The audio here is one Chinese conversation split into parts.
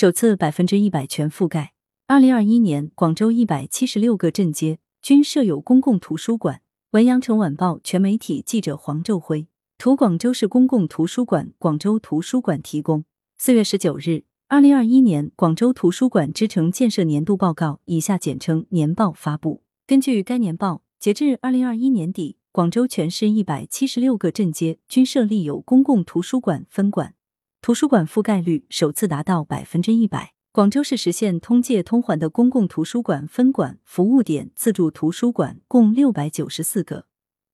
首次百分之一百全覆盖。二零二一年，广州一百七十六个镇街均设有公共图书馆。文阳城晚报全媒体记者黄昼辉图，广州市公共图书馆广州图书馆提供。四月十九日，二零二一年广州图书馆支城建设年度报告（以下简称年报）发布。根据该年报，截至二零二一年底，广州全市一百七十六个镇街均设立有公共图书馆分馆，图书馆覆盖率首次达到百分之一百。广州市实现通借通还的公共图书馆分馆、服务点、自助图书馆共六百九十四个，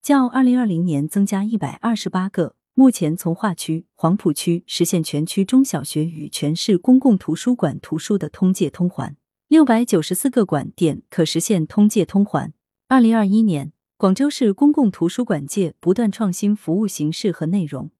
较二零二零年增加一百二十八个。目前，从化区、黄埔区实现全区中小学与全市公共图书馆图书的通借通还。六百九十四个馆点可实现通借通还。二零二一年，广州市公共图书馆界不断创新服务形式和内容，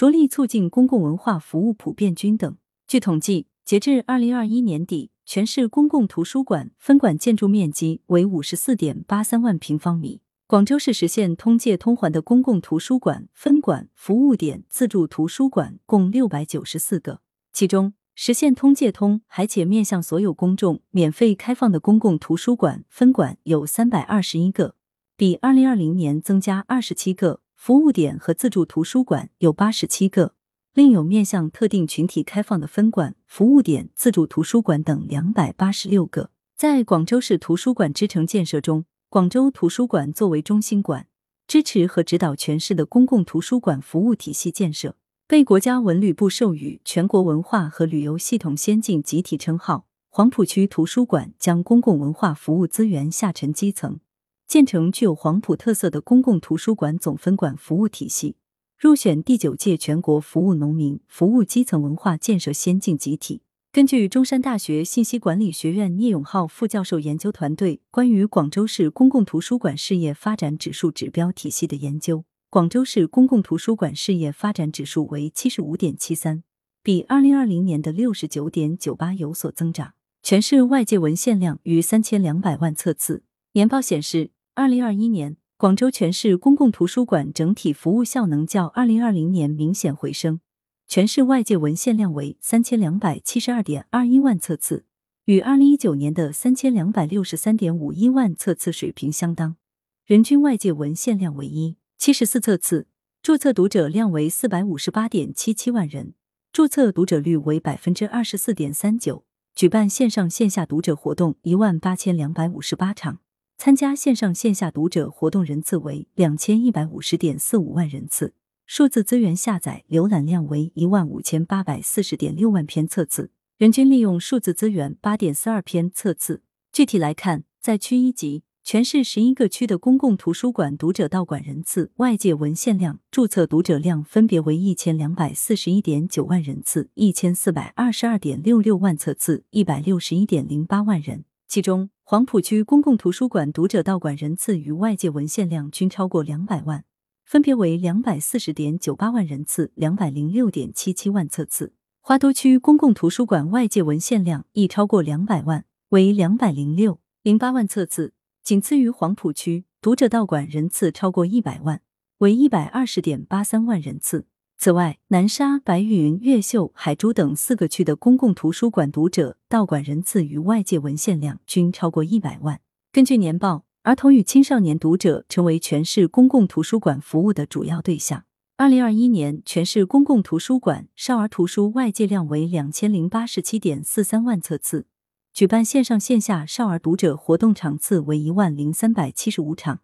着力促进公共文化服务普遍均等。据统计，截至二零二一年底，全市公共图书馆分馆建筑面积为五十四点八三万平方米。广州市实现通借通还的公共图书馆分馆、服务点、自助图书馆共六百九十四个，其中。实现通借通，还且面向所有公众免费开放的公共图书馆分馆有三百二十一个，比二零二零年增加二十七个；服务点和自助图书馆有八十七个，另有面向特定群体开放的分馆、服务点、自助图书馆等两百八十六个。在广州市图书馆支城建设中，广州图书馆作为中心馆，支持和指导全市的公共图书馆服务体系建设。被国家文旅部授予全国文化和旅游系统先进集体称号，黄埔区图书馆将公共文化服务资源下沉基层，建成具有黄埔特色的公共图书馆总分馆服务体系，入选第九届全国服务农民、服务基层文化建设先进集体。根据中山大学信息管理学院聂永浩副教授研究团队关于广州市公共图书馆事业发展指数指标体系的研究。广州市公共图书馆事业发展指数为七十五点七三，比二零二零年的六十九点九八有所增长。全市外界文献量逾三千两百万册次。年报显示，二零二一年广州全市公共图书馆整体服务效能较二零二零年明显回升，全市外界文献量为三千两百七十二点二一万册次，与二零一九年的三千两百六十三点五一万册次水平相当，人均外界文献量为一。七十四册次，注册读者量为四百五十八点七七万人，注册读者率为百分之二十四点三九。举办线上线下读者活动一万八千两百五十八场，参加线上线下读者活动人次为两千一百五十点四五万人次。数字资源下载浏览量为一万五千八百四十点六万篇册次，人均利用数字资源八点四二篇册次。具体来看，在区一级。全市十一个区的公共图书馆读者到馆人次、外界文献量、注册读者量分别为一千两百四十一点九万人次、一千四百二十二点六六万册次、一百六十一点零八万人。其中，黄埔区公共图书馆读者到馆人次与外界文献量均超过两百万，分别为两百四十点九八万人次、两百零六点七七万册次。花都区公共图书馆外界文献量亦超过两百万，为两百零六零八万册次。仅次于黄埔区，读者到馆人次超过一百万，为一百二十点八三万人次。此外，南沙、白云、越秀、海珠等四个区的公共图书馆读者到馆人次与外界文献量均超过一百万。根据年报，儿童与青少年读者成为全市公共图书馆服务的主要对象。二零二一年，全市公共图书馆少儿图书外界量为两千零八十七点四三万册次。举办线上线下少儿读者活动场次为一万零三百七十五场，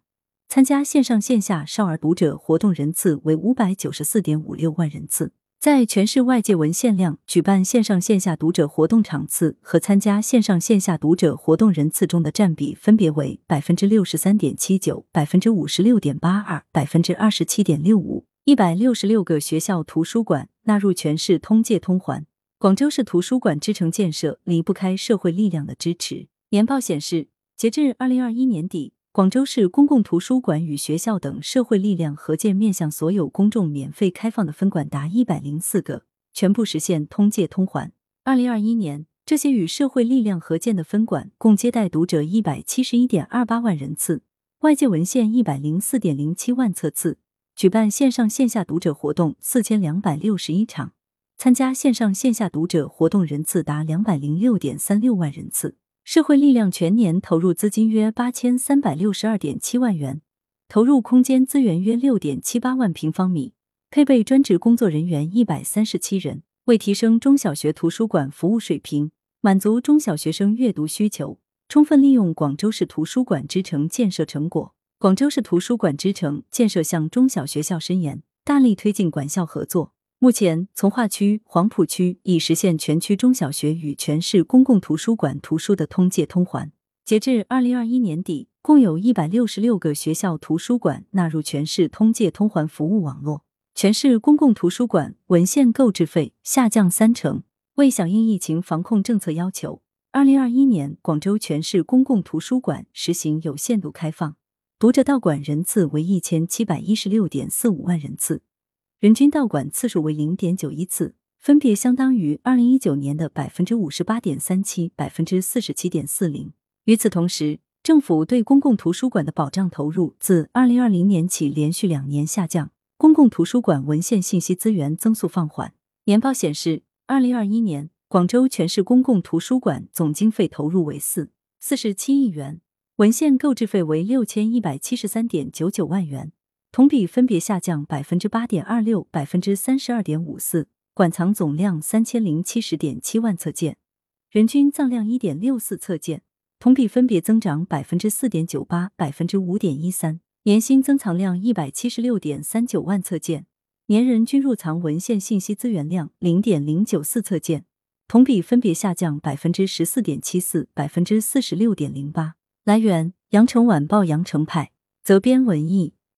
参加线上线下少儿读者活动人次为五百九十四点五六万人次。在全市外界文献量、举办线上线下读者活动场次和参加线上线下读者活动人次中的占比分别为百分之六十三点七九、百分之五十六点八二、百分之二十七点六五。一百六十六个学校图书馆纳入全市通借通还。广州市图书馆支城建设离不开社会力量的支持。年报显示，截至二零二一年底，广州市公共图书馆与学校等社会力量合建面向所有公众免费开放的分馆达一百零四个，全部实现通借通还。二零二一年，这些与社会力量合建的分馆共接待读者一百七十一点二八万人次，外界文献一百零四点零七万册次，举办线上线下读者活动四千两百六十一场。参加线上线下读者活动人次达两百零六点三六万人次。社会力量全年投入资金约八千三百六十二点七万元，投入空间资源约六点七八万平方米，配备专职工作人员一百三十七人。为提升中小学图书馆服务水平，满足中小学生阅读需求，充分利用广州市图书馆之城建设成果，广州市图书馆之城建设向中小学校伸延，大力推进管校合作。目前，从化区、黄埔区已实现全区中小学与全市公共图书馆图书的通借通还。截至二零二一年底，共有一百六十六个学校图书馆纳入全市通借通还服务网络。全市公共图书馆文献购置费下降三成。为响应疫情防控政策要求，二零二一年广州全市公共图书馆实行有限度开放，读者到馆人次为一千七百一十六点四五万人次，人均到馆次数为零点九一次，分别相当于二零一九年的百分之五十八点三七、百分之四十七点四零。与此同时，政府对公共图书馆的保障投入自二零二零年起连续两年下降。公共图书馆文献信息资源增速放缓。年报显示，二零二一年广州全市公共图书馆总经费投入为四四十七亿元，文献购置费为六千一百七十三点九九万元，同比分别下降百分之八点二六、百分之三十二点五四。馆藏总量三千零七十点七万册件，人均藏量一点六四册件，同比分别增长百分之四点九八、百分之五点一三。年新增藏量一百七十六点三九万册件，年人均入藏文献信息资源量零点零九四册件，同比分别下降百分之十四点七四、百分之四十六点零八。来源：羊城晚报羊城派，责编：文艺。